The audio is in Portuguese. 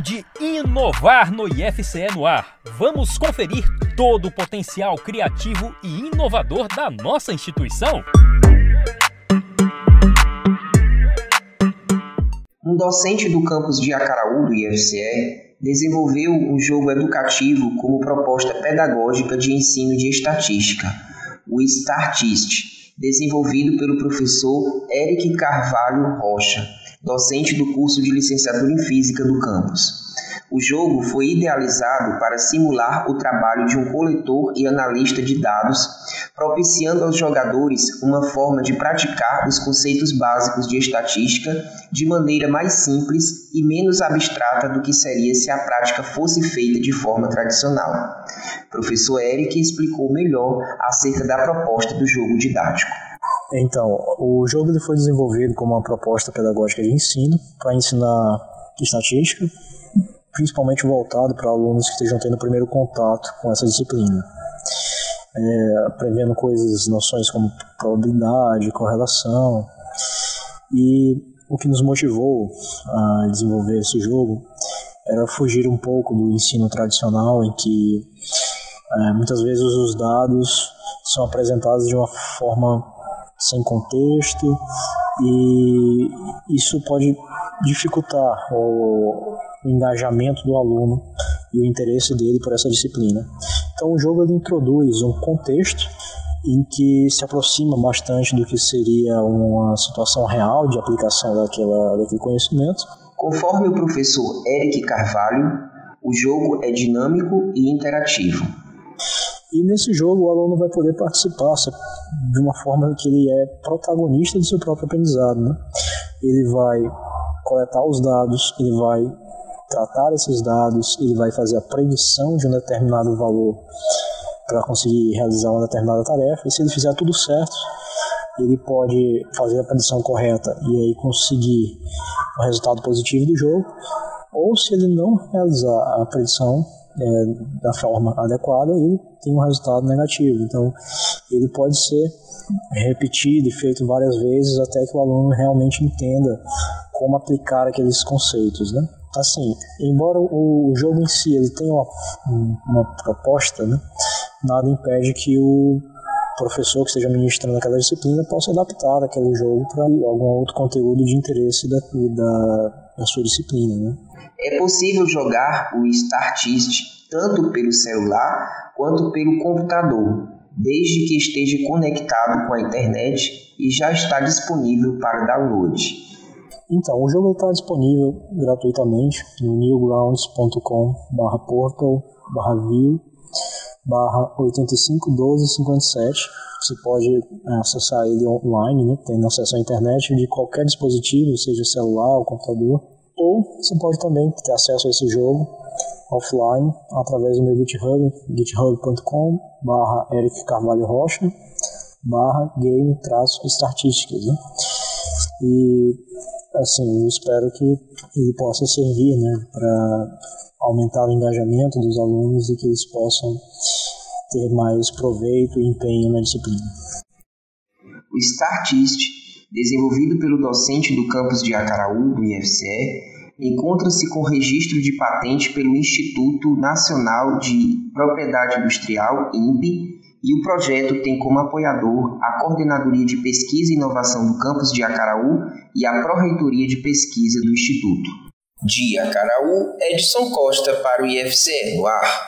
De inovar no IFCE no ar. Vamos conferir todo o potencial criativo e inovador da nossa instituição? Um docente do campus de Acaraú do IFCE desenvolveu um jogo educativo como proposta pedagógica de ensino de estatística, o Startist, desenvolvido pelo professor Eric Carvalho Rocha docente do curso de licenciatura em Física do campus. O jogo foi idealizado para simular o trabalho de um coletor e analista de dados, propiciando aos jogadores uma forma de praticar os conceitos básicos de estatística de maneira mais simples e menos abstrata do que seria se a prática fosse feita de forma tradicional. Professor Eric explicou melhor acerca da proposta do jogo didático. Então, o jogo ele foi desenvolvido como uma proposta pedagógica de ensino para ensinar estatística, principalmente voltado para alunos que estejam tendo o primeiro contato com essa disciplina. É, prevendo coisas, noções como probabilidade, correlação. E o que nos motivou a desenvolver esse jogo era fugir um pouco do ensino tradicional, em que é, muitas vezes os dados são apresentados de uma forma sem contexto e isso pode dificultar o, engajamento do aluno e o interesse dele por essa disciplina. Então o jogo ele introduz um contexto em que se aproxima bastante do que seria uma situação real de aplicação daquela, daquele conhecimento. Conforme o professor Eric Carvalho, o jogo é dinâmico e interativo. E nesse jogo o aluno vai poder participar de uma forma que ele é protagonista do seu próprio aprendizado. Né? Ele vai coletar os dados, ele vai tratar esses dados, ele vai fazer a predição de um determinado valor para conseguir realizar uma determinada tarefa. E se ele fizer tudo certo, ele pode fazer a predição correta e aí conseguir o resultado positivo do jogo. Ou se ele não realizar a predição é, da forma adequada, ele tem um resultado negativo. Então, ele pode ser repetido e feito várias vezes até que o aluno realmente entenda como aplicar aqueles conceitos, né? Assim, embora o jogo em si ele tenha uma, uma proposta, né? nada impede que o professor que esteja ministrando aquela disciplina possa adaptar aquele jogo para algum outro conteúdo de interesse da, da, da sua disciplina, né? É possível jogar o Startist tanto pelo celular quanto pelo computador, desde que esteja conectado com a internet e já está disponível para download. Então, o jogo está disponível gratuitamente no newgrounds.com/portal/view 851257. Você pode é, acessar ele online, né, tendo acesso à internet de qualquer dispositivo, seja celular ou computador. Ou você pode também ter acesso a esse jogo offline através do meu GitHub, github.com barra Eric Carvalho Rocha barra game traço estatísticas. Né? E assim, eu espero que ele possa servir né, para aumentar o engajamento dos alunos e que eles possam ter mais proveito e empenho na disciplina. O Startist desenvolvido pelo docente do campus de Acaraú, do IFCE, encontra-se com registro de patente pelo Instituto Nacional de Propriedade Industrial, INPE, e o projeto tem como apoiador a Coordenadoria de Pesquisa e Inovação do campus de Acaraú e a Pró-Reitoria de Pesquisa do Instituto. De Acaraú, Edson Costa para o IFCE no ar.